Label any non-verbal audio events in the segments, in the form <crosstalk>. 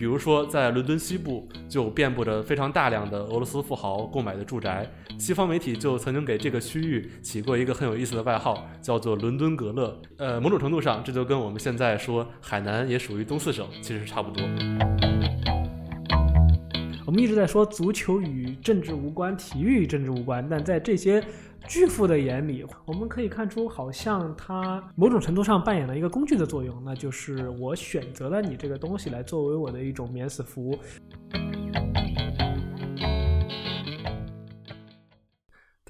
比如说在伦敦西部就遍布着非常大量的俄罗斯富豪购买的住宅，西方媒体就曾经给这个区域起过一个很有意思的外号，叫做“伦敦格勒”。呃，某种程度上，这就跟我们现在说海南也属于东四省其实差不多。我们一直在说足球与政治无关，体育与政治无关，但在这些巨富的眼里，我们可以看出，好像他某种程度上扮演了一个工具的作用，那就是我选择了你这个东西来作为我的一种免死符。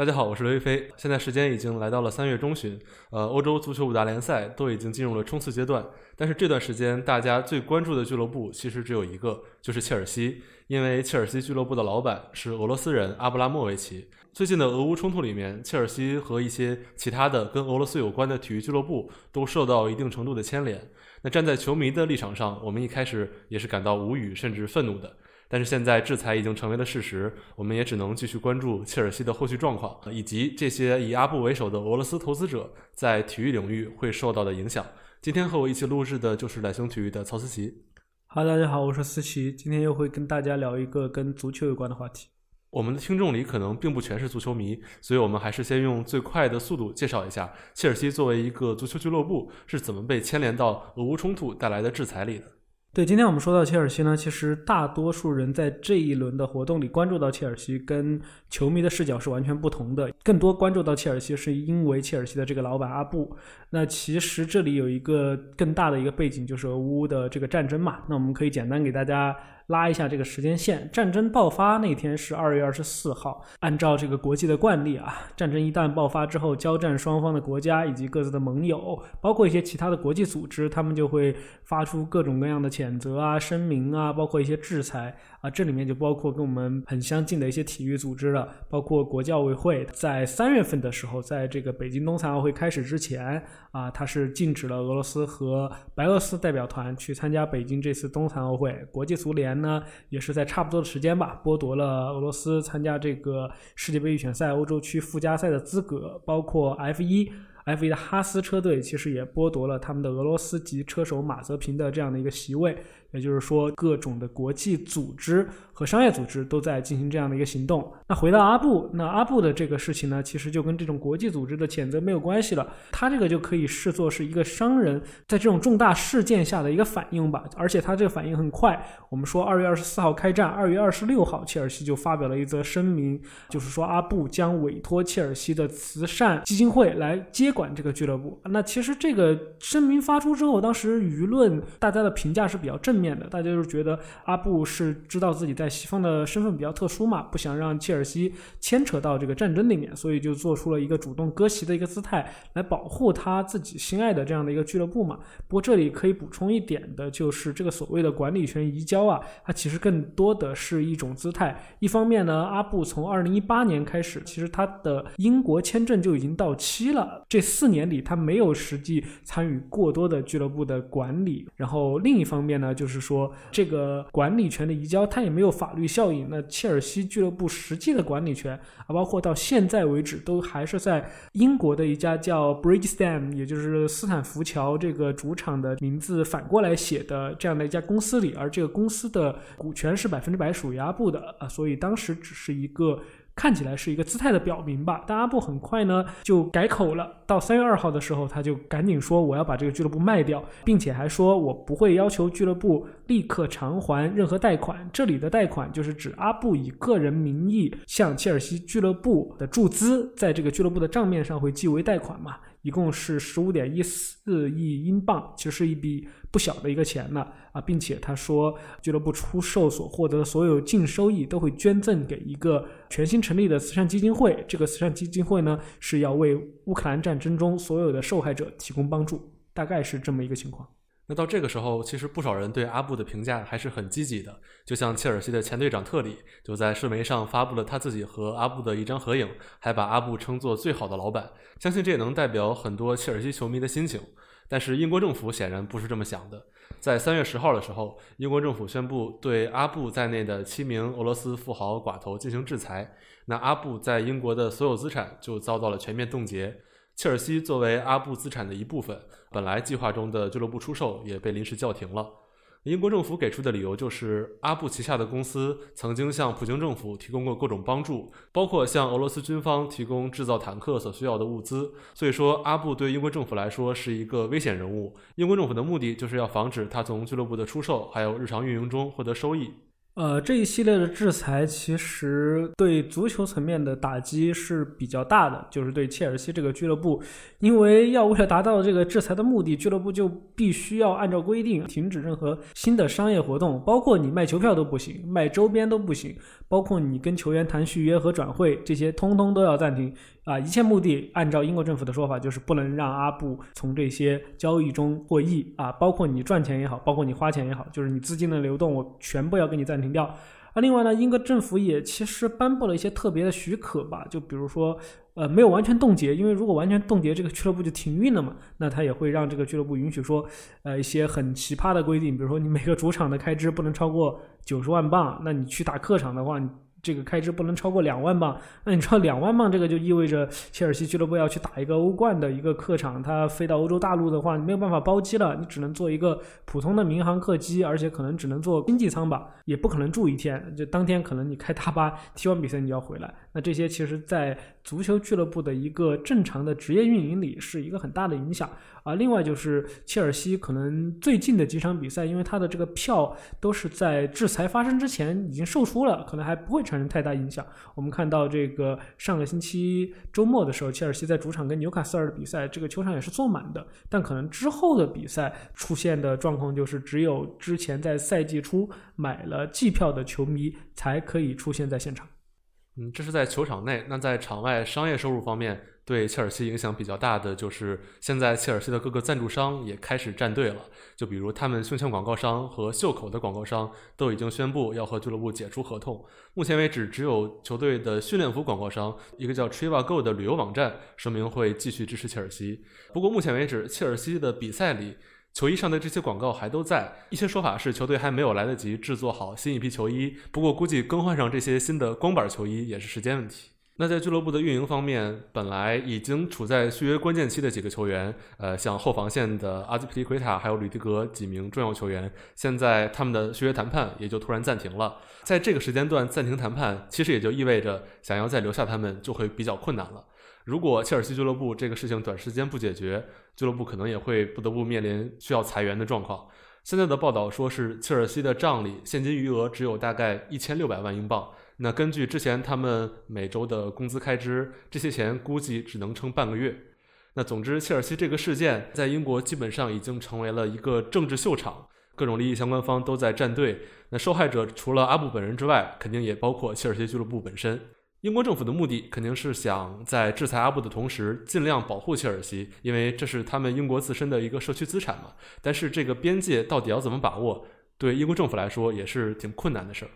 大家好，我是刘亦菲。现在时间已经来到了三月中旬，呃，欧洲足球五大联赛都已经进入了冲刺阶段。但是这段时间大家最关注的俱乐部其实只有一个，就是切尔西。因为切尔西俱乐部的老板是俄罗斯人阿布拉莫维奇。最近的俄乌冲突里面，切尔西和一些其他的跟俄罗斯有关的体育俱乐部都受到一定程度的牵连。那站在球迷的立场上，我们一开始也是感到无语甚至愤怒的。但是现在制裁已经成为了事实，我们也只能继续关注切尔西的后续状况，以及这些以阿布为首的俄罗斯投资者在体育领域会受到的影响。今天和我一起录制的就是懒熊体育的曹思琪。哈，大家好，我是思琪，今天又会跟大家聊一个跟足球有关的话题。我们的听众里可能并不全是足球迷，所以我们还是先用最快的速度介绍一下切尔西作为一个足球俱乐部是怎么被牵连到俄乌冲突带来的制裁里的。对，今天我们说到切尔西呢，其实大多数人在这一轮的活动里关注到切尔西，跟球迷的视角是完全不同的。更多关注到切尔西，是因为切尔西的这个老板阿布。那其实这里有一个更大的一个背景，就是俄乌的这个战争嘛。那我们可以简单给大家。拉一下这个时间线，战争爆发那天是二月二十四号。按照这个国际的惯例啊，战争一旦爆发之后，交战双方的国家以及各自的盟友，包括一些其他的国际组织，他们就会发出各种各样的谴责啊、声明啊，包括一些制裁。啊，这里面就包括跟我们很相近的一些体育组织了，包括国际奥委会，在三月份的时候，在这个北京冬残奥会开始之前，啊，它是禁止了俄罗斯和白俄罗斯代表团去参加北京这次冬残奥会。国际足联那，也是在差不多的时间吧，剥夺了俄罗斯参加这个世界杯预选赛欧洲区附加赛的资格，包括 F 一。F1 的哈斯车队其实也剥夺了他们的俄罗斯籍车手马泽平的这样的一个席位，也就是说，各种的国际组织和商业组织都在进行这样的一个行动。那回到阿布，那阿布的这个事情呢，其实就跟这种国际组织的谴责没有关系了，他这个就可以视作是一个商人在这种重大事件下的一个反应吧。而且他这个反应很快，我们说二月二十四号开战，二月二十六号切尔西就发表了一则声明，就是说阿布将委托切尔西的慈善基金会来接管。这个俱乐部，那其实这个声明发出之后，当时舆论大家的评价是比较正面的，大家就是觉得阿布是知道自己在西方的身份比较特殊嘛，不想让切尔西牵扯到这个战争里面，所以就做出了一个主动割席的一个姿态，来保护他自己心爱的这样的一个俱乐部嘛。不过这里可以补充一点的就是，这个所谓的管理权移交啊，它其实更多的是一种姿态。一方面呢，阿布从二零一八年开始，其实他的英国签证就已经到期了，这。四年里，他没有实际参与过多的俱乐部的管理。然后另一方面呢，就是是说这个管理权的移交，它也没有法律效应。那切尔西俱乐部实际的管理权啊，包括到现在为止，都还是在英国的一家叫 Bridgestone，也就是斯坦福桥这个主场的名字反过来写的这样的一家公司里。而这个公司的股权是百分之百属于阿布的啊，所以当时只是一个。看起来是一个姿态的表明吧，但阿布很快呢就改口了。到三月二号的时候，他就赶紧说我要把这个俱乐部卖掉，并且还说我不会要求俱乐部立刻偿还任何贷款。这里的贷款就是指阿布以个人名义向切尔西俱乐部的注资，在这个俱乐部的账面上会记为贷款嘛。一共是十五点一四亿英镑，其实是一笔不小的一个钱了啊，并且他说，俱乐部出售所获得的所有净收益都会捐赠给一个全新成立的慈善基金会。这个慈善基金会呢，是要为乌克兰战争中所有的受害者提供帮助，大概是这么一个情况。那到这个时候，其实不少人对阿布的评价还是很积极的。就像切尔西的前队长特里就在社媒上发布了他自己和阿布的一张合影，还把阿布称作最好的老板。相信这也能代表很多切尔西球迷的心情。但是英国政府显然不是这么想的。在三月十号的时候，英国政府宣布对阿布在内的七名俄罗斯富豪寡头进行制裁。那阿布在英国的所有资产就遭到了全面冻结。切尔西作为阿布资产的一部分，本来计划中的俱乐部出售也被临时叫停了。英国政府给出的理由就是阿布旗下的公司曾经向普京政府提供过各种帮助，包括向俄罗斯军方提供制造坦克所需要的物资。所以说，阿布对英国政府来说是一个危险人物。英国政府的目的就是要防止他从俱乐部的出售还有日常运营中获得收益。呃，这一系列的制裁其实对足球层面的打击是比较大的，就是对切尔西这个俱乐部，因为要为了达到这个制裁的目的，俱乐部就必须要按照规定停止任何新的商业活动，包括你卖球票都不行，卖周边都不行，包括你跟球员谈续约和转会，这些通通都要暂停。啊，一切目的按照英国政府的说法，就是不能让阿布从这些交易中获益啊，包括你赚钱也好，包括你花钱也好，就是你资金的流动，我全部要给你暂停掉。啊，另外呢，英国政府也其实颁布了一些特别的许可吧，就比如说，呃，没有完全冻结，因为如果完全冻结，这个俱乐部就停运了嘛，那他也会让这个俱乐部允许说，呃，一些很奇葩的规定，比如说你每个主场的开支不能超过九十万镑，那你去打客场的话。这个开支不能超过两万镑，那你知道两万镑这个就意味着切尔西俱乐部要去打一个欧冠的一个客场，他飞到欧洲大陆的话，你没有办法包机了，你只能坐一个普通的民航客机，而且可能只能坐经济舱吧，也不可能住一天，就当天可能你开大巴踢完比赛你就要回来，那这些其实在足球俱乐部的一个正常的职业运营里是一个很大的影响。啊，另外就是切尔西可能最近的几场比赛，因为他的这个票都是在制裁发生之前已经售出了，可能还不会产生太大影响。我们看到这个上个星期周末的时候，切尔西在主场跟纽卡斯尔的比赛，这个球场也是坐满的。但可能之后的比赛出现的状况就是，只有之前在赛季初买了季票的球迷才可以出现在现场。嗯，这是在球场内。那在场外商业收入方面。对切尔西影响比较大的就是，现在切尔西的各个赞助商也开始站队了。就比如他们胸前广告商和袖口的广告商都已经宣布要和俱乐部解除合同。目前为止，只有球队的训练服广告商一个叫 Trivago 的旅游网站声明会继续支持切尔西。不过目前为止，切尔西的比赛里球衣上的这些广告还都在。一些说法是球队还没有来得及制作好新一批球衣，不过估计更换上这些新的光板球衣也是时间问题。那在俱乐部的运营方面，本来已经处在续约关键期的几个球员，呃，像后防线的阿兹皮利奎塔还有吕迪格几名重要球员，现在他们的续约谈判也就突然暂停了。在这个时间段暂停谈判，其实也就意味着想要再留下他们就会比较困难了。如果切尔西俱乐部这个事情短时间不解决，俱乐部可能也会不得不面临需要裁员的状况。现在的报道说是切尔西的账里现金余额只有大概一千六百万英镑。那根据之前他们每周的工资开支，这些钱估计只能撑半个月。那总之，切尔西这个事件在英国基本上已经成为了一个政治秀场，各种利益相关方都在站队。那受害者除了阿布本人之外，肯定也包括切尔西俱乐部本身。英国政府的目的肯定是想在制裁阿布的同时，尽量保护切尔西，因为这是他们英国自身的一个社区资产嘛。但是这个边界到底要怎么把握，对英国政府来说也是挺困难的事儿。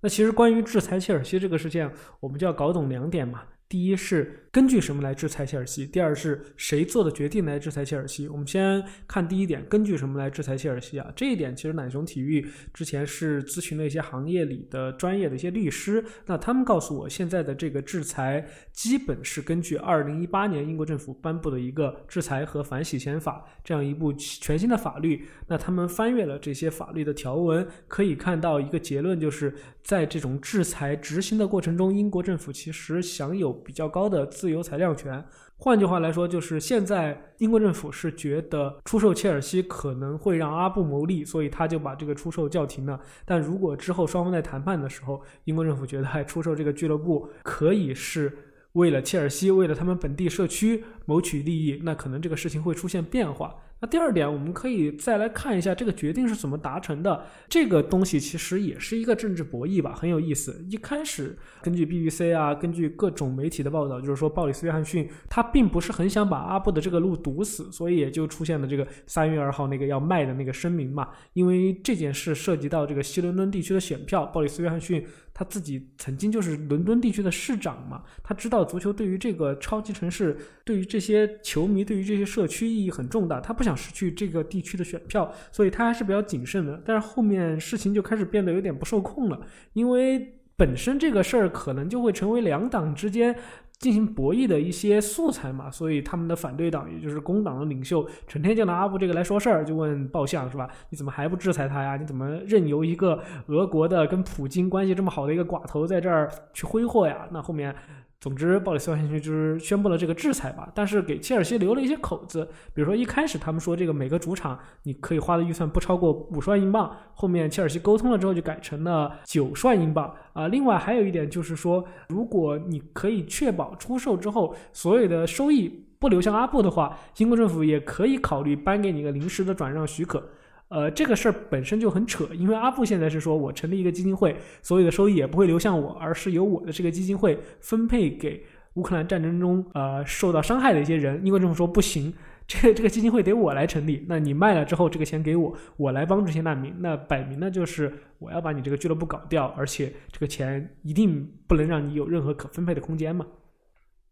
那其实关于制裁切尔西这个事件，我们就要搞懂两点嘛。第一是。根据什么来制裁切尔西？第二是谁做的决定来制裁切尔西？我们先看第一点，根据什么来制裁切尔西啊？这一点其实奶熊体育之前是咨询了一些行业里的专业的一些律师，那他们告诉我，现在的这个制裁基本是根据二零一八年英国政府颁布的一个制裁和反洗钱法这样一部全新的法律。那他们翻阅了这些法律的条文，可以看到一个结论，就是在这种制裁执行的过程中，英国政府其实享有比较高的自。自由裁量权，换句话来说，就是现在英国政府是觉得出售切尔西可能会让阿布牟利，所以他就把这个出售叫停了。但如果之后双方在谈判的时候，英国政府觉得还出售这个俱乐部可以是为了切尔西，为了他们本地社区谋取利益，那可能这个事情会出现变化。那第二点，我们可以再来看一下这个决定是怎么达成的。这个东西其实也是一个政治博弈吧，很有意思。一开始根据 BBC 啊，根据各种媒体的报道，就是说鲍里斯·约翰逊他并不是很想把阿布的这个路堵死，所以也就出现了这个三月二号那个要卖的那个声明嘛。因为这件事涉及到这个西伦敦地区的选票，鲍里斯·约翰逊他自己曾经就是伦敦地区的市长嘛，他知道足球对于这个超级城市、对于这些球迷、对于这些社区意义很重大，他不。想失去这个地区的选票，所以他还是比较谨慎的。但是后面事情就开始变得有点不受控了，因为本身这个事儿可能就会成为两党之间进行博弈的一些素材嘛，所以他们的反对党，也就是工党的领袖，成天就拿阿布这个来说事儿，就问鲍相是吧？你怎么还不制裁他呀？你怎么任由一个俄国的跟普京关系这么好的一个寡头在这儿去挥霍呀？那后面。总之，鲍里斯先生就是宣布了这个制裁吧，但是给切尔西留了一些口子。比如说一开始他们说这个每个主场你可以花的预算不超过五十万英镑，后面切尔西沟通了之后就改成了九十万英镑啊。另外还有一点就是说，如果你可以确保出售之后所有的收益不流向阿布的话，英国政府也可以考虑颁给你一个临时的转让许可。呃，这个事儿本身就很扯，因为阿布现在是说我成立一个基金会，所有的收益也不会流向我，而是由我的这个基金会分配给乌克兰战争中呃受到伤害的一些人。英国政府说不行，这这个基金会得我来成立，那你卖了之后，这个钱给我，我来帮这些难民，那摆明了就是我要把你这个俱乐部搞掉，而且这个钱一定不能让你有任何可分配的空间嘛。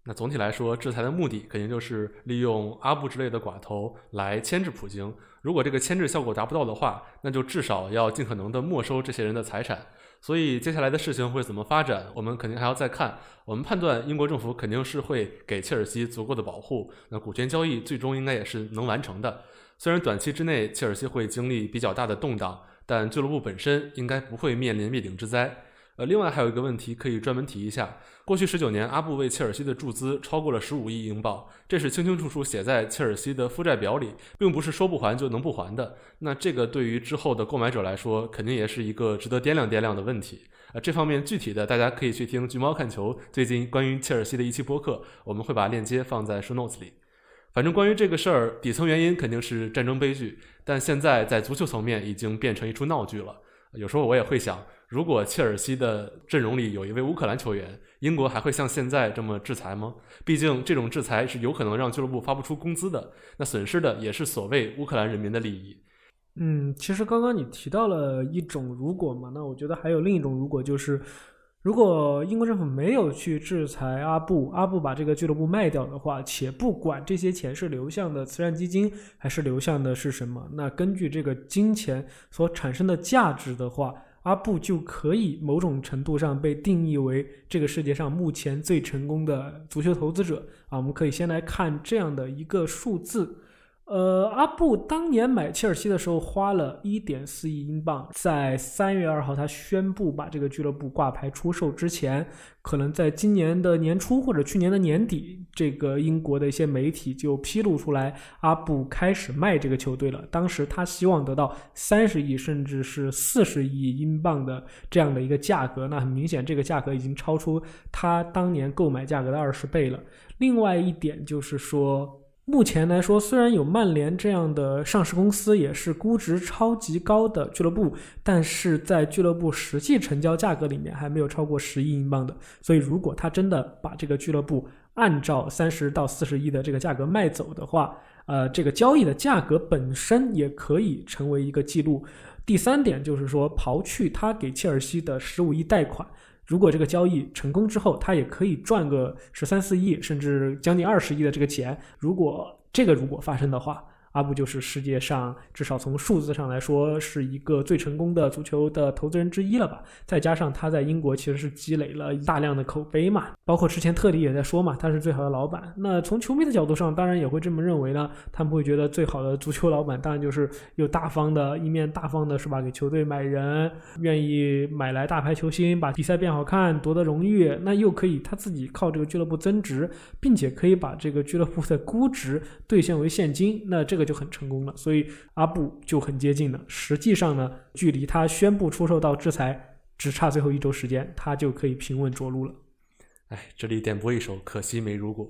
那总体来说，制裁的目的肯定就是利用阿布之类的寡头来牵制普京。如果这个牵制效果达不到的话，那就至少要尽可能的没收这些人的财产。所以接下来的事情会怎么发展，我们肯定还要再看。我们判断英国政府肯定是会给切尔西足够的保护，那股权交易最终应该也是能完成的。虽然短期之内切尔西会经历比较大的动荡，但俱乐部本身应该不会面临灭顶之灾。呃，另外还有一个问题可以专门提一下：过去十九年，阿布为切尔西的注资超过了十五亿英镑，这是清清楚楚写在切尔西的负债表里，并不是说不还就能不还的。那这个对于之后的购买者来说，肯定也是一个值得掂量掂量的问题。呃，这方面具体的大家可以去听橘猫看球最近关于切尔西的一期播客，我们会把链接放在 show notes 里。反正关于这个事儿，底层原因肯定是战争悲剧，但现在在足球层面已经变成一出闹剧了。有时候我也会想。如果切尔西的阵容里有一位乌克兰球员，英国还会像现在这么制裁吗？毕竟这种制裁是有可能让俱乐部发不出工资的，那损失的也是所谓乌克兰人民的利益。嗯，其实刚刚你提到了一种如果嘛，那我觉得还有另一种如果，就是如果英国政府没有去制裁阿布，阿布把这个俱乐部卖掉的话，且不管这些钱是流向的慈善基金还是流向的是什么，那根据这个金钱所产生的价值的话。阿布就可以某种程度上被定义为这个世界上目前最成功的足球投资者啊！我们可以先来看这样的一个数字。呃，阿布当年买切尔西的时候花了一点四亿英镑，在三月二号他宣布把这个俱乐部挂牌出售之前，可能在今年的年初或者去年的年底，这个英国的一些媒体就披露出来，阿布开始卖这个球队了。当时他希望得到三十亿甚至是四十亿英镑的这样的一个价格，那很明显这个价格已经超出他当年购买价格的二十倍了。另外一点就是说。目前来说，虽然有曼联这样的上市公司，也是估值超级高的俱乐部，但是在俱乐部实际成交价格里面还没有超过十亿英镑的。所以，如果他真的把这个俱乐部按照三十到四十亿的这个价格卖走的话，呃，这个交易的价格本身也可以成为一个记录。第三点就是说，刨去他给切尔西的十五亿贷款。如果这个交易成功之后，他也可以赚个十三四亿，甚至将近二十亿的这个钱。如果这个如果发生的话。阿布就是世界上至少从数字上来说是一个最成功的足球的投资人之一了吧？再加上他在英国其实是积累了大量的口碑嘛，包括之前特里也在说嘛，他是最好的老板。那从球迷的角度上，当然也会这么认为呢。他们会觉得最好的足球老板当然就是有大方的一面，大方的是吧？给球队买人，愿意买来大牌球星，把比赛变好看，夺得荣誉。那又可以他自己靠这个俱乐部增值，并且可以把这个俱乐部的估值兑现为现金。那这个。就很成功了，所以阿布就很接近了。实际上呢，距离他宣布出售到制裁只差最后一周时间，他就可以平稳着陆了。哎，这里点播一首《可惜没如果》。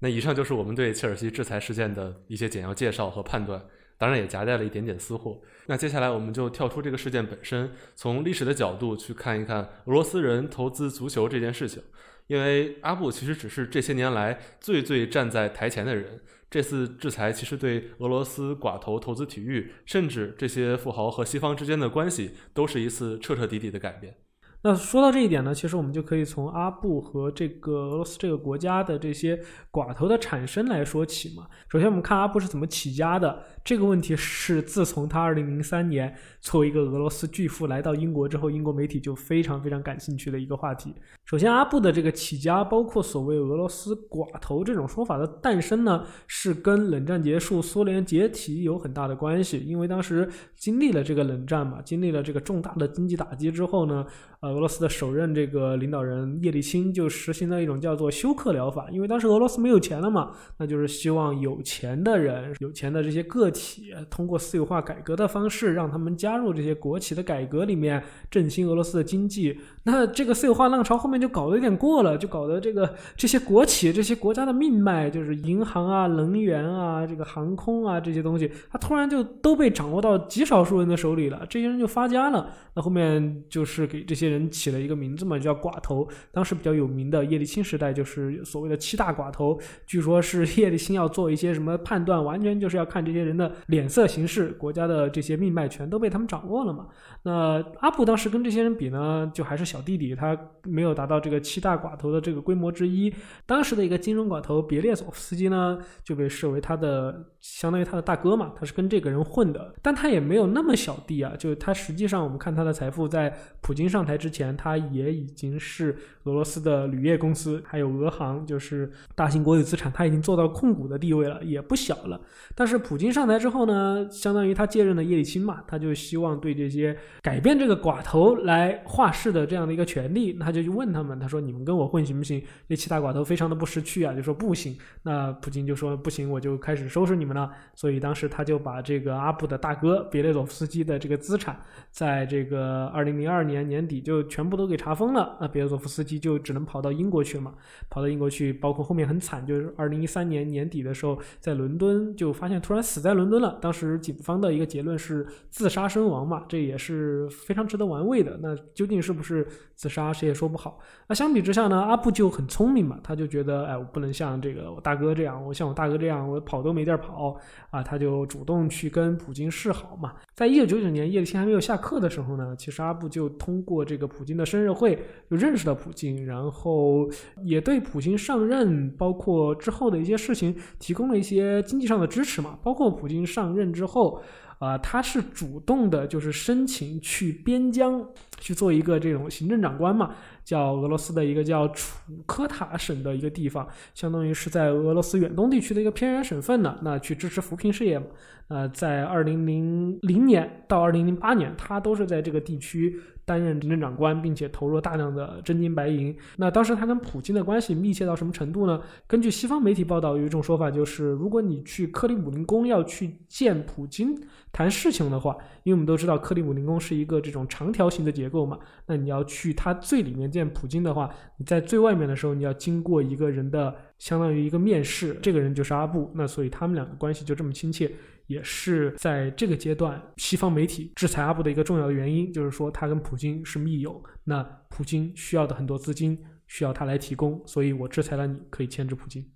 那以上就是我们对切尔西制裁事件的一些简要介绍和判断，当然也夹带了一点点私货。那接下来我们就跳出这个事件本身，从历史的角度去看一看俄罗斯人投资足球这件事情。因为阿布其实只是这些年来最最站在台前的人。这次制裁其实对俄罗斯寡头投资体育，甚至这些富豪和西方之间的关系，都是一次彻彻底底的改变。那说到这一点呢，其实我们就可以从阿布和这个俄罗斯这个国家的这些寡头的产生来说起嘛。首先，我们看阿布是怎么起家的。这个问题是自从他二零零三年作为一个俄罗斯巨富来到英国之后，英国媒体就非常非常感兴趣的一个话题。首先，阿布的这个起家，包括所谓俄罗斯寡头这种说法的诞生呢，是跟冷战结束、苏联解体有很大的关系。因为当时经历了这个冷战嘛，经历了这个重大的经济打击之后呢，呃，俄罗斯的首任这个领导人叶利钦就实行了一种叫做休克疗法。因为当时俄罗斯没有钱了嘛，那就是希望有钱的人、有钱的这些个体，通过私有化改革的方式，让他们加入这些国企的改革里面，振兴俄罗斯的经济。那这个私有化浪潮后面就搞得有点过了，就搞得这个这些国企、这些国家的命脉，就是银行啊、能源啊、这个航空啊这些东西，它突然就都被掌握到极少数人的手里了，这些人就发家了。那后面就是给这些人起了一个名字嘛，叫寡头。当时比较有名的叶利钦时代就是所谓的七大寡头，据说是叶利钦要做一些什么判断，完全就是要看这些人的脸色行事，国家的这些命脉全都被他们掌握了嘛。那阿布当时跟这些人比呢，就还是小弟弟，他没有达到这个七大寡头的这个规模之一。当时的一个金融寡头别列佐夫斯基呢，就被视为他的相当于他的大哥嘛，他是跟这个人混的，但他也没有那么小弟啊，就他实际上我们看他的财富，在普京上台之之前，他也已经是俄罗斯的铝业公司还有俄航，就是大型国有资产，他已经做到控股的地位了，也不小了。但是普京上台之后呢，相当于他接任了叶利钦嘛，他就希望对这些。改变这个寡头来话事的这样的一个权利，他就去问他们，他说：“你们跟我混行不行？”这七大寡头非常的不识趣啊，就说不行。那普京就说：“不行，我就开始收拾你们了。”所以当时他就把这个阿布的大哥别列佐夫斯基的这个资产，在这个二零零二年年底就全部都给查封了。那别列佐夫斯基就只能跑到英国去嘛，跑到英国去，包括后面很惨，就是二零一三年年底的时候，在伦敦就发现突然死在伦敦了。当时警方的一个结论是自杀身亡嘛，这也是。是非常值得玩味的。那究竟是不是自杀，谁也说不好。那相比之下呢，阿布就很聪明嘛，他就觉得，哎，我不能像这个我大哥这样，我像我大哥这样，我跑都没地儿跑啊。他就主动去跟普京示好嘛。在一九九九年叶利钦还没有下课的时候呢，其实阿布就通过这个普京的生日会就认识了普京，然后也对普京上任，包括之后的一些事情提供了一些经济上的支持嘛。包括普京上任之后。啊，他是主动的，就是申请去边疆去做一个这种行政长官嘛，叫俄罗斯的一个叫楚科塔省的一个地方，相当于是在俄罗斯远东地区的一个偏远省份呢。那去支持扶贫事业嘛。呃，在二零零零年到二零零八年，他都是在这个地区。担任行政长官，并且投入了大量的真金白银。那当时他跟普京的关系密切到什么程度呢？根据西方媒体报道，有一种说法就是，如果你去克里姆林宫要去见普京谈事情的话，因为我们都知道克里姆林宫是一个这种长条形的结构嘛，那你要去它最里面见普京的话，你在最外面的时候，你要经过一个人的相当于一个面试，这个人就是阿布。那所以他们两个关系就这么亲切。也是在这个阶段，西方媒体制裁阿布的一个重要的原因，就是说他跟普京是密友，那普京需要的很多资金需要他来提供，所以我制裁了你，可以牵制普京。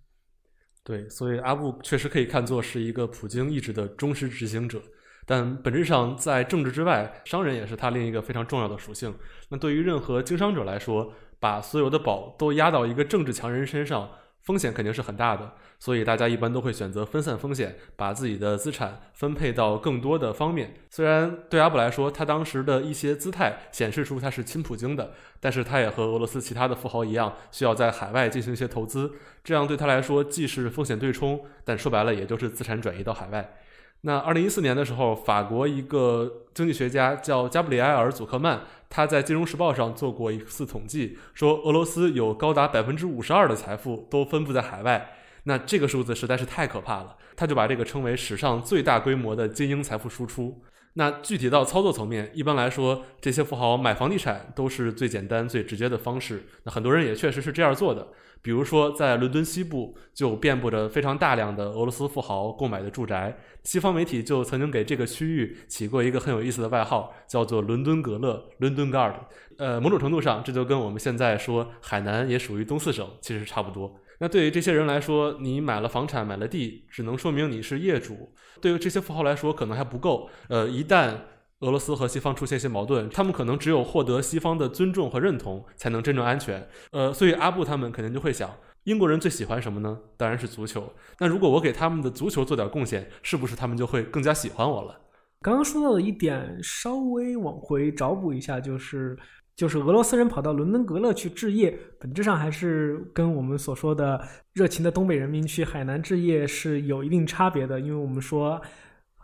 对，所以阿布确实可以看作是一个普京意志的忠实执行者，但本质上在政治之外，商人也是他另一个非常重要的属性。那对于任何经商者来说，把所有的宝都压到一个政治强人身上。风险肯定是很大的，所以大家一般都会选择分散风险，把自己的资产分配到更多的方面。虽然对阿布来说，他当时的一些姿态显示出他是亲普京的，但是他也和俄罗斯其他的富豪一样，需要在海外进行一些投资。这样对他来说既是风险对冲，但说白了也就是资产转移到海外。那二零一四年的时候，法国一个经济学家叫加布里埃尔·祖克曼，他在《金融时报》上做过一次统计，说俄罗斯有高达百分之五十二的财富都分布在海外。那这个数字实在是太可怕了，他就把这个称为史上最大规模的精英财富输出。那具体到操作层面，一般来说，这些富豪买房地产都是最简单、最直接的方式。那很多人也确实是这样做的。比如说，在伦敦西部就遍布着非常大量的俄罗斯富豪购买的住宅。西方媒体就曾经给这个区域起过一个很有意思的外号，叫做“伦敦格勒 ”（London Guard）。呃，某种程度上，这就跟我们现在说海南也属于东四省其实差不多。那对于这些人来说，你买了房产、买了地，只能说明你是业主。对于这些富豪来说，可能还不够。呃，一旦俄罗斯和西方出现一些矛盾，他们可能只有获得西方的尊重和认同，才能真正安全。呃，所以阿布他们肯定就会想，英国人最喜欢什么呢？当然是足球。那如果我给他们的足球做点贡献，是不是他们就会更加喜欢我了？刚刚说到的一点，稍微往回找补一下，就是就是俄罗斯人跑到伦敦格勒去置业，本质上还是跟我们所说的热情的东北人民去海南置业是有一定差别的，因为我们说。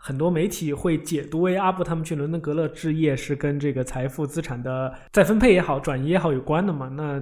很多媒体会解读为阿布他们去伦敦格勒置业是跟这个财富资产的再分配也好、转移也好有关的嘛？那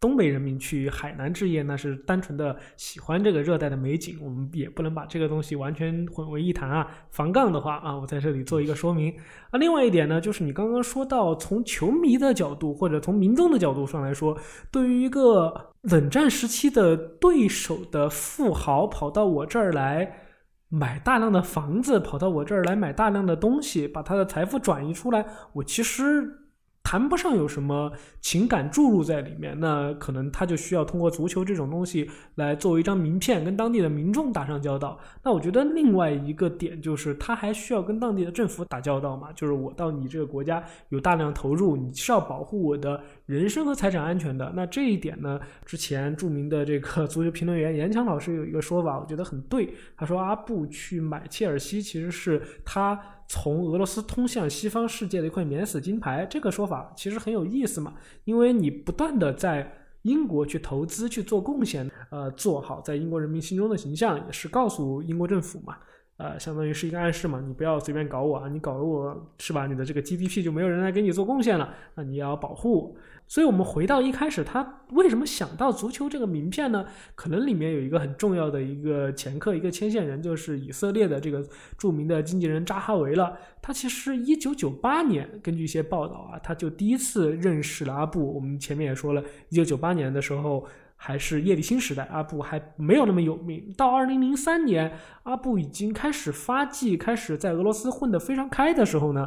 东北人民去海南置业，那是单纯的喜欢这个热带的美景，我们也不能把这个东西完全混为一谈啊。防杠的话啊，我在这里做一个说明啊。另外一点呢，就是你刚刚说到从球迷的角度或者从民众的角度上来说，对于一个冷战时期的对手的富豪跑到我这儿来。买大量的房子，跑到我这儿来买大量的东西，把他的财富转移出来。我其实。谈不上有什么情感注入在里面，那可能他就需要通过足球这种东西来作为一张名片，跟当地的民众打上交道。那我觉得另外一个点就是，他还需要跟当地的政府打交道嘛，就是我到你这个国家有大量投入，你是要保护我的人身和财产安全的。那这一点呢，之前著名的这个足球评论员严强老师有一个说法，我觉得很对。他说阿布去买切尔西，其实是他。从俄罗斯通向西方世界的一块免死金牌，这个说法其实很有意思嘛，因为你不断的在英国去投资去做贡献，呃，做好在英国人民心中的形象，也是告诉英国政府嘛，呃，相当于是一个暗示嘛，你不要随便搞我啊，你搞了我是吧，你的这个 GDP 就没有人来给你做贡献了，那你要保护。所以，我们回到一开始，他为什么想到足球这个名片呢？可能里面有一个很重要的一个前客，一个牵线人，就是以色列的这个著名的经纪人扎哈维了。他其实一九九八年，根据一些报道啊，他就第一次认识了阿布。我们前面也说了，一九九八年的时候还是叶利钦时代，阿布还没有那么有名。到二零零三年，阿布已经开始发迹，开始在俄罗斯混得非常开的时候呢。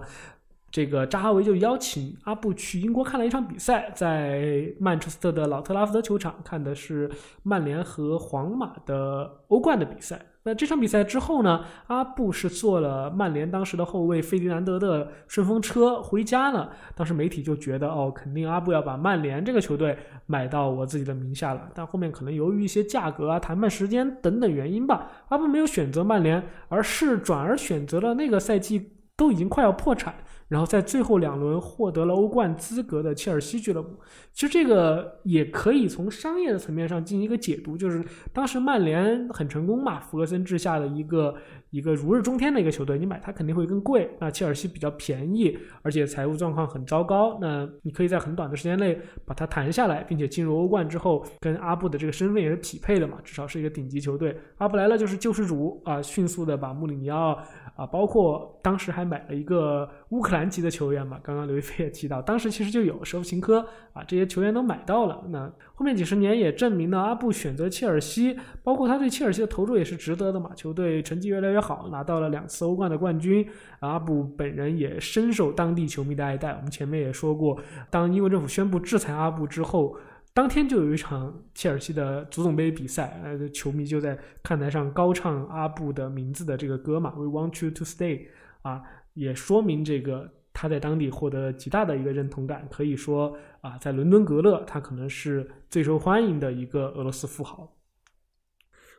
这个扎哈维就邀请阿布去英国看了一场比赛，在曼彻斯特的老特拉福德球场看的是曼联和皇马的欧冠的比赛。那这场比赛之后呢，阿布是坐了曼联当时的后卫费迪南德的顺风车回家了。当时媒体就觉得，哦，肯定阿布要把曼联这个球队买到我自己的名下了。但后面可能由于一些价格啊、谈判时间等等原因吧，阿布没有选择曼联，而是转而选择了那个赛季都已经快要破产。然后在最后两轮获得了欧冠资格的切尔西俱乐部，其实这个也可以从商业的层面上进行一个解读，就是当时曼联很成功嘛，弗格森治下的一个一个如日中天的一个球队，你买它肯定会更贵。那切尔西比较便宜，而且财务状况很糟糕，那你可以在很短的时间内把它谈下来，并且进入欧冠之后，跟阿布的这个身份也是匹配的嘛，至少是一个顶级球队。阿布来了就是救世主啊，迅速的把穆里尼奥。啊，包括当时还买了一个乌克兰籍的球员嘛，刚刚刘亦菲也提到，当时其实就有舍甫琴科啊，这些球员都买到了。那后面几十年也证明了阿布选择切尔西，包括他对切尔西的投入也是值得的嘛，球队成绩越来越好，拿到了两次欧冠的冠军。阿布本人也深受当地球迷的爱戴。我们前面也说过，当英国政府宣布制裁阿布之后。当天就有一场切尔西的足总杯比赛，呃，球迷就在看台上高唱阿布的名字的这个歌嘛，We want you to stay，啊，也说明这个他在当地获得极大的一个认同感，可以说啊，在伦敦格勒，他可能是最受欢迎的一个俄罗斯富豪。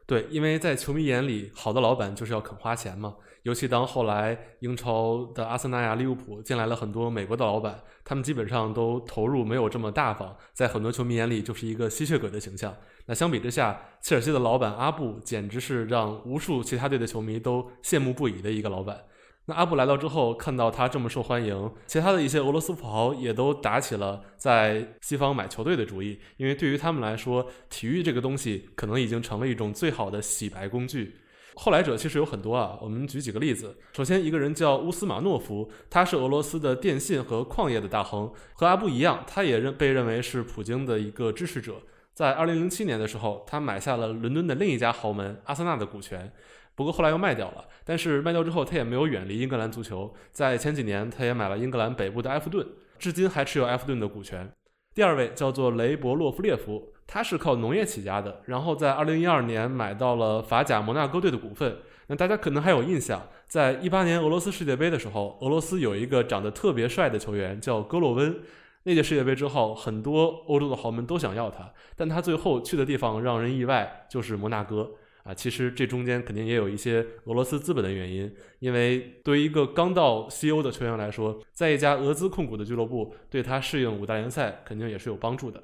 对，因为在球迷眼里，好的老板就是要肯花钱嘛。尤其当后来英超的阿森纳呀、利物浦进来了很多美国的老板，他们基本上都投入没有这么大方，在很多球迷眼里就是一个吸血鬼的形象。那相比之下，切尔西的老板阿布简直是让无数其他队的球迷都羡慕不已的一个老板。那阿布来到之后，看到他这么受欢迎，其他的一些俄罗斯富豪也都打起了在西方买球队的主意，因为对于他们来说，体育这个东西可能已经成了一种最好的洗白工具。后来者其实有很多啊，我们举几个例子。首先，一个人叫乌斯马诺夫，他是俄罗斯的电信和矿业的大亨，和阿布一样，他也认被认为是普京的一个支持者。在2007年的时候，他买下了伦敦的另一家豪门阿森纳的股权。不过后来又卖掉了，但是卖掉之后他也没有远离英格兰足球，在前几年他也买了英格兰北部的埃弗顿，至今还持有埃弗顿的股权。第二位叫做雷博洛夫列夫，他是靠农业起家的，然后在2012年买到了法甲摩纳哥队的股份。那大家可能还有印象。在一八年俄罗斯世界杯的时候，俄罗斯有一个长得特别帅的球员叫戈洛温。那届世界杯之后，很多欧洲的豪门都想要他，但他最后去的地方让人意外，就是摩纳哥啊。其实这中间肯定也有一些俄罗斯资本的原因，因为对于一个刚到西欧的球员来说，在一家俄资控股的俱乐部，对他适应五大联赛肯定也是有帮助的。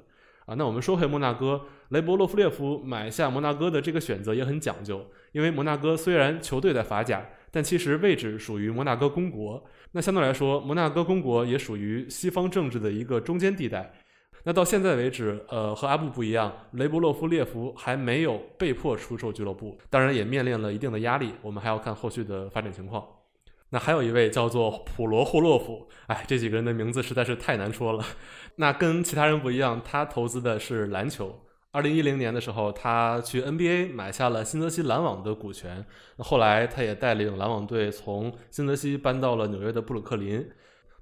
啊，那我们说回摩纳哥，雷博洛夫列夫买下摩纳哥的这个选择也很讲究，因为摩纳哥虽然球队在法甲，但其实位置属于摩纳哥公国。那相对来说，摩纳哥公国也属于西方政治的一个中间地带。那到现在为止，呃，和阿布不一样，雷博洛夫列夫还没有被迫出售俱乐部，当然也面临了一定的压力。我们还要看后续的发展情况。那还有一位叫做普罗霍洛夫，哎，这几个人的名字实在是太难说了。那跟其他人不一样，他投资的是篮球。二零一零年的时候，他去 NBA 买下了新泽西篮网的股权。后来，他也带领篮网队从新泽西搬到了纽约的布鲁克林。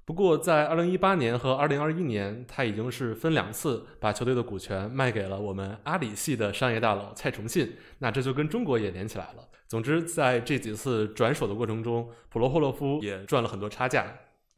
不过，在二零一八年和二零二一年，他已经是分两次把球队的股权卖给了我们阿里系的商业大佬蔡崇信。那这就跟中国也连起来了。总之，在这几次转手的过程中，普罗霍洛夫也赚了很多差价。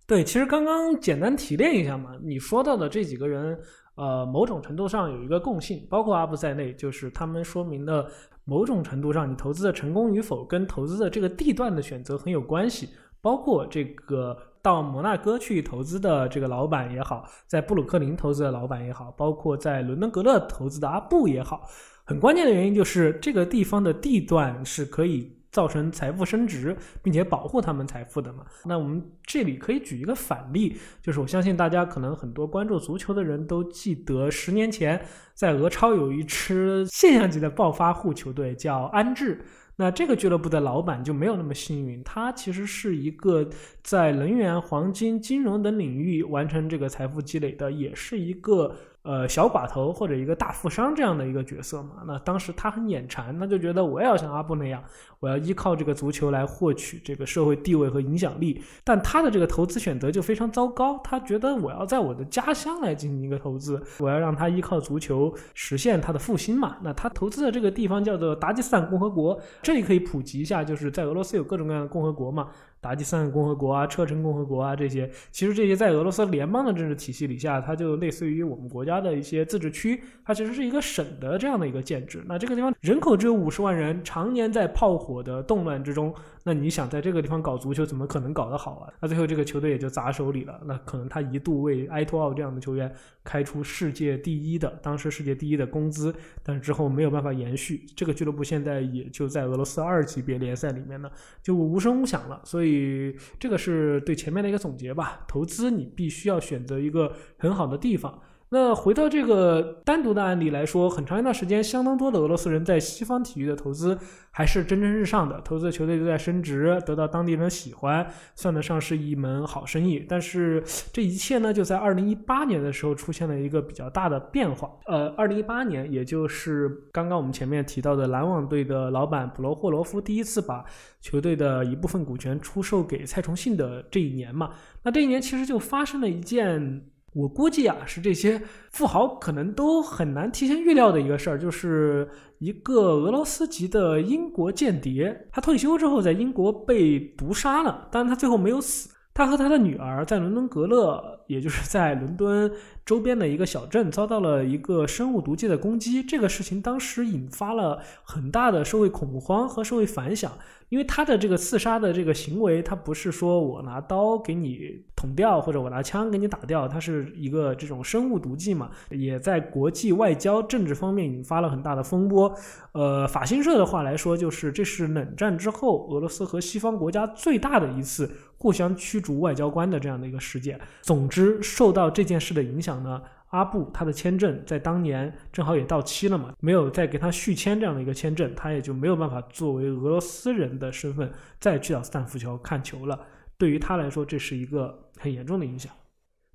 对，其实刚刚简单提炼一下嘛，你说到的这几个人，呃，某种程度上有一个共性，包括阿布在内，就是他们说明了某种程度上你投资的成功与否跟投资的这个地段的选择很有关系。包括这个到摩纳哥去投资的这个老板也好，在布鲁克林投资的老板也好，包括在伦敦格勒投资的阿布也好。很关键的原因就是这个地方的地段是可以造成财富升值，并且保护他们财富的嘛。那我们这里可以举一个反例，就是我相信大家可能很多关注足球的人都记得，十年前在俄超有一支现象级的暴发户球队叫安智。那这个俱乐部的老板就没有那么幸运，他其实是一个在能源、黄金、金融等领域完成这个财富积累的，也是一个。呃，小寡头或者一个大富商这样的一个角色嘛，那当时他很眼馋，他就觉得我也要像阿布那样，我要依靠这个足球来获取这个社会地位和影响力。但他的这个投资选择就非常糟糕，他觉得我要在我的家乡来进行一个投资，我要让他依靠足球实现他的复兴嘛。那他投资的这个地方叫做达吉斯坦共和国，这里可以普及一下，就是在俄罗斯有各种各样的共和国嘛。达吉斯坦共和国啊，车臣共和国啊，这些其实这些在俄罗斯联邦的政治体系底下，它就类似于我们国家的一些自治区，它其实是一个省的这样的一个建制。那这个地方人口只有五十万人，常年在炮火的动乱之中。那你想在这个地方搞足球，怎么可能搞得好啊？那最后这个球队也就砸手里了。那可能他一度为埃托奥这样的球员开出世界第一的，当时世界第一的工资，但是之后没有办法延续。这个俱乐部现在也就在俄罗斯二级别联赛里面呢，就无声无响了。所以这个是对前面的一个总结吧。投资你必须要选择一个很好的地方。那回到这个单独的案例来说，很长一段时间，相当多的俄罗斯人在西方体育的投资还是蒸蒸日上的，投资的球队都在升值，得到当地人的喜欢，算得上是一门好生意。但是这一切呢，就在二零一八年的时候出现了一个比较大的变化。呃，二零一八年，也就是刚刚我们前面提到的篮网队的老板普罗霍罗夫第一次把球队的一部分股权出售给蔡崇信的这一年嘛。那这一年其实就发生了一件。我估计啊，是这些富豪可能都很难提前预料的一个事儿，就是一个俄罗斯籍的英国间谍，他退休之后在英国被毒杀了，但是他最后没有死，他和他的女儿在伦敦格勒，也就是在伦敦周边的一个小镇遭到了一个生物毒剂的攻击，这个事情当时引发了很大的社会恐慌和社会反响。因为他的这个刺杀的这个行为，他不是说我拿刀给你捅掉，或者我拿枪给你打掉，它是一个这种生物毒剂嘛，也在国际外交政治方面引发了很大的风波。呃，法新社的话来说，就是这是冷战之后俄罗斯和西方国家最大的一次互相驱逐外交官的这样的一个事件。总之，受到这件事的影响呢。阿布他的签证在当年正好也到期了嘛，没有再给他续签这样的一个签证，他也就没有办法作为俄罗斯人的身份再去到斯坦福桥看球了。对于他来说，这是一个很严重的影响。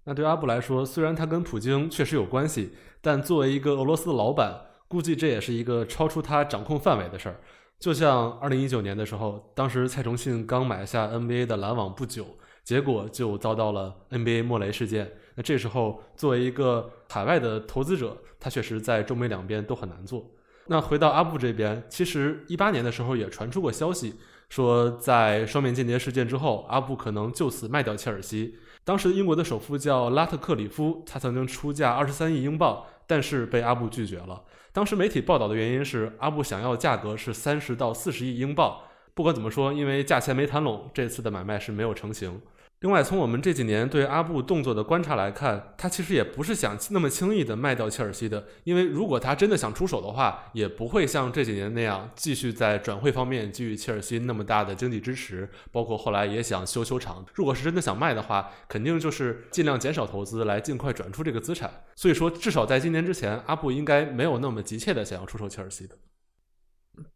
那对阿布来说，虽然他跟普京确实有关系，但作为一个俄罗斯的老板，估计这也是一个超出他掌控范围的事儿。就像二零一九年的时候，当时蔡崇信刚买下 NBA 的篮网不久，结果就遭到了 NBA 莫雷事件。那这时候，作为一个海外的投资者，他确实在中美两边都很难做。那回到阿布这边，其实一八年的时候也传出过消息，说在双面间谍事件之后，阿布可能就此卖掉切尔西。当时英国的首富叫拉特克里夫，他曾经出价二十三亿英镑，但是被阿布拒绝了。当时媒体报道的原因是阿布想要价格是三十到四十亿英镑。不管怎么说，因为价钱没谈拢，这次的买卖是没有成型。另外，从我们这几年对阿布动作的观察来看，他其实也不是想那么轻易的卖掉切尔西的。因为如果他真的想出手的话，也不会像这几年那样继续在转会方面给予切尔西那么大的经济支持，包括后来也想修修场。如果是真的想卖的话，肯定就是尽量减少投资，来尽快转出这个资产。所以说，至少在今年之前，阿布应该没有那么急切的想要出售切尔西的。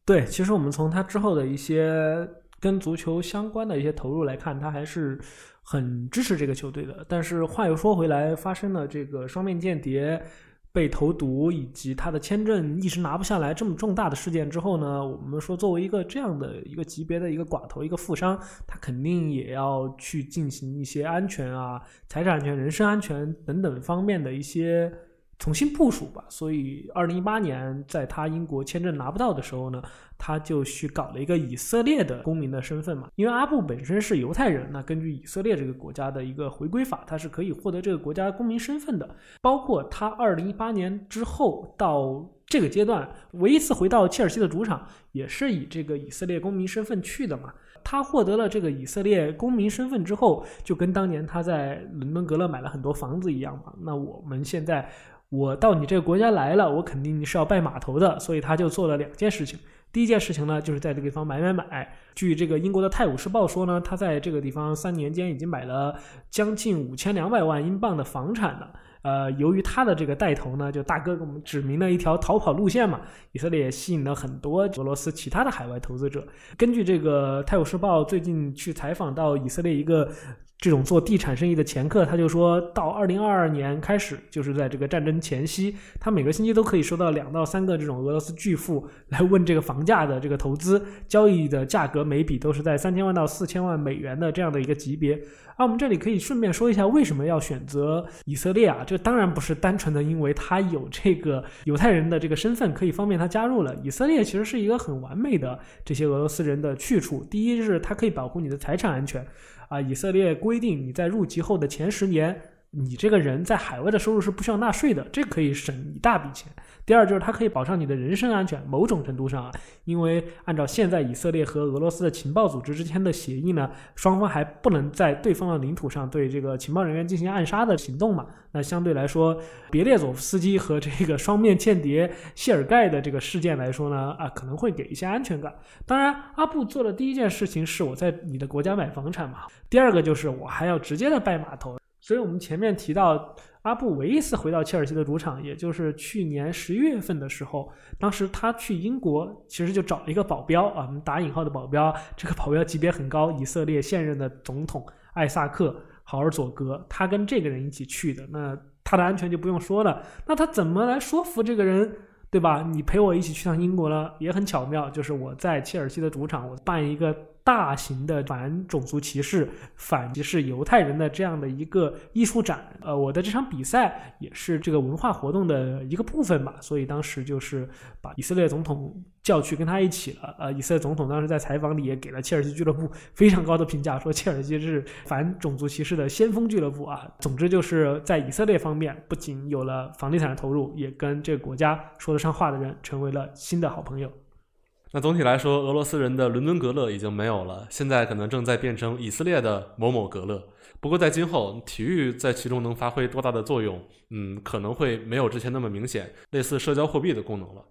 对，其实我们从他之后的一些跟足球相关的一些投入来看，他还是很支持这个球队的。但是话又说回来，发生了这个双面间谍被投毒，以及他的签证一直拿不下来这么重大的事件之后呢，我们说作为一个这样的一个级别的一个寡头、一个富商，他肯定也要去进行一些安全啊、财产安全、人身安全等等方面的一些。重新部署吧，所以二零一八年在他英国签证拿不到的时候呢，他就去搞了一个以色列的公民的身份嘛。因为阿布本身是犹太人，那根据以色列这个国家的一个回归法，他是可以获得这个国家公民身份的。包括他二零一八年之后到这个阶段，唯一一次回到切尔西的主场，也是以这个以色列公民身份去的嘛。他获得了这个以色列公民身份之后，就跟当年他在伦敦格勒买了很多房子一样嘛。那我们现在。我到你这个国家来了，我肯定是要拜码头的，所以他就做了两件事情。第一件事情呢，就是在这个地方买买买。据这个英国的《泰晤士报》说呢，他在这个地方三年间已经买了将近五千两百万英镑的房产了。呃，由于他的这个带头呢，就大哥给我们指明了一条逃跑路线嘛，以色列也吸引了很多俄罗斯其他的海外投资者。根据这个《泰晤士报》最近去采访到以色列一个。这种做地产生意的掮客，他就说到二零二二年开始，就是在这个战争前夕，他每个星期都可以收到两到三个这种俄罗斯巨富来问这个房价的这个投资交易的价格，每笔都是在三千万到四千万美元的这样的一个级别。那，我们这里可以顺便说一下，为什么要选择以色列啊？这当然不是单纯的因为他有这个犹太人的这个身份，可以方便他加入了以色列。其实是一个很完美的这些俄罗斯人的去处。第一就是它可以保护你的财产安全。啊，以色列规定你在入籍后的前十年，你这个人在海外的收入是不需要纳税的，这可以省一大笔钱。第二就是它可以保障你的人身安全，某种程度上啊，因为按照现在以色列和俄罗斯的情报组织之间的协议呢，双方还不能在对方的领土上对这个情报人员进行暗杀的行动嘛。那相对来说，别列佐夫斯基和这个双面间谍谢尔盖的这个事件来说呢，啊，可能会给一些安全感。当然，阿布做的第一件事情是我在你的国家买房产嘛，第二个就是我还要直接的拜码头。所以我们前面提到。阿布唯一一次回到切尔西的主场，也就是去年十一月份的时候，当时他去英国，其实就找了一个保镖啊，我们打引号的保镖，这个保镖级别很高，以色列现任的总统艾萨克·豪尔佐格，他跟这个人一起去的，那他的安全就不用说了，那他怎么来说服这个人，对吧？你陪我一起去趟英国呢？也很巧妙，就是我在切尔西的主场，我办一个。大型的反种族歧视、反歧视犹太人的这样的一个艺术展，呃，我的这场比赛也是这个文化活动的一个部分吧，所以当时就是把以色列总统叫去跟他一起了。呃，以色列总统当时在采访里也给了切尔西俱乐部 <laughs> 非常高的评价，说切尔西是反种族歧视的先锋俱乐部啊。总之就是在以色列方面，不仅有了房地产的投入，也跟这个国家说得上话的人成为了新的好朋友。那总体来说，俄罗斯人的伦敦格勒已经没有了，现在可能正在变成以色列的某某格勒。不过在今后，体育在其中能发挥多大的作用，嗯，可能会没有之前那么明显，类似社交货币的功能了。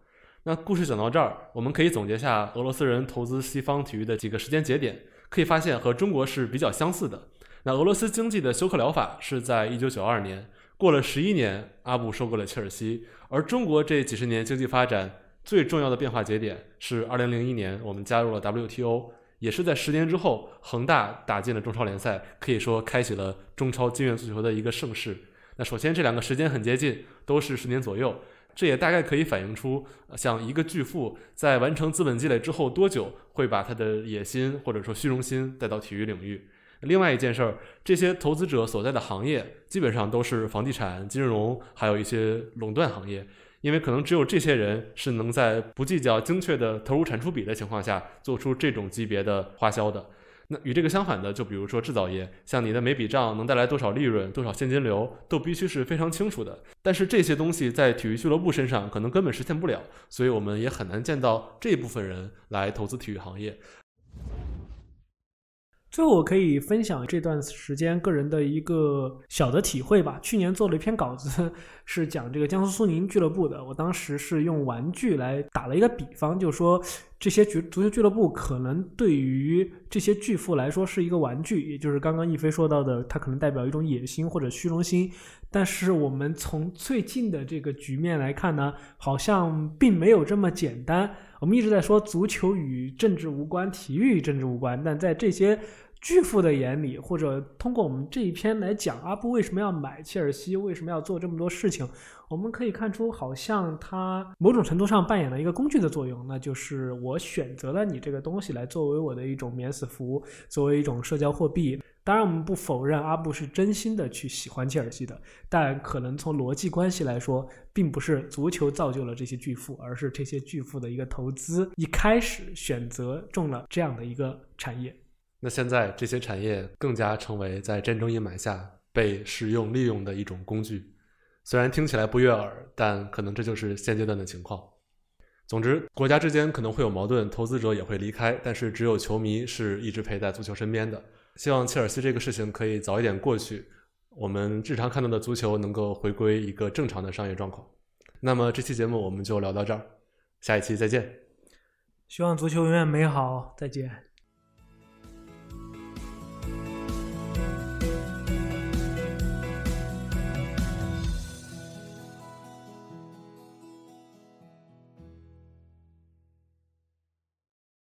那故事讲到这儿，我们可以总结下俄罗斯人投资西方体育的几个时间节点，可以发现和中国是比较相似的。那俄罗斯经济的休克疗法是在一九九二年，过了十一年，阿布收购了切尔西，而中国这几十年经济发展。最重要的变化节点是二零零一年，我们加入了 WTO，也是在十年之后，恒大打进了中超联赛，可以说开启了中超金元足球的一个盛世。那首先这两个时间很接近，都是十年左右，这也大概可以反映出，像一个巨富在完成资本积累之后多久会把他的野心或者说虚荣心带到体育领域。另外一件事儿，这些投资者所在的行业基本上都是房地产、金融，还有一些垄断行业。因为可能只有这些人是能在不计较精确的投入产出比的情况下做出这种级别的花销的。那与这个相反的，就比如说制造业，像你的每笔账能带来多少利润、多少现金流，都必须是非常清楚的。但是这些东西在体育俱乐部身上可能根本实现不了，所以我们也很难见到这部分人来投资体育行业。最后，我可以分享这段时间个人的一个小的体会吧。去年做了一篇稿子，是讲这个江苏苏宁俱乐部的。我当时是用玩具来打了一个比方，就说这些足足球俱乐部可能对于这些巨富来说是一个玩具，也就是刚刚一飞说到的，它可能代表一种野心或者虚荣心。但是我们从最近的这个局面来看呢，好像并没有这么简单。我们一直在说足球与政治无关，体育与政治无关，但在这些巨富的眼里，或者通过我们这一篇来讲阿布为什么要买切尔西，为什么要做这么多事情，我们可以看出，好像他某种程度上扮演了一个工具的作用，那就是我选择了你这个东西来作为我的一种免死符，作为一种社交货币。当然，我们不否认阿布是真心的去喜欢切尔西的，但可能从逻辑关系来说，并不是足球造就了这些巨富，而是这些巨富的一个投资一开始选择中了这样的一个产业。那现在这些产业更加成为在战争阴霾下被使用利用的一种工具，虽然听起来不悦耳，但可能这就是现阶段的情况。总之，国家之间可能会有矛盾，投资者也会离开，但是只有球迷是一直陪在足球身边的。希望切尔西这个事情可以早一点过去，我们日常看到的足球能够回归一个正常的商业状况。那么这期节目我们就聊到这儿，下一期再见。希望足球永远美好，再见。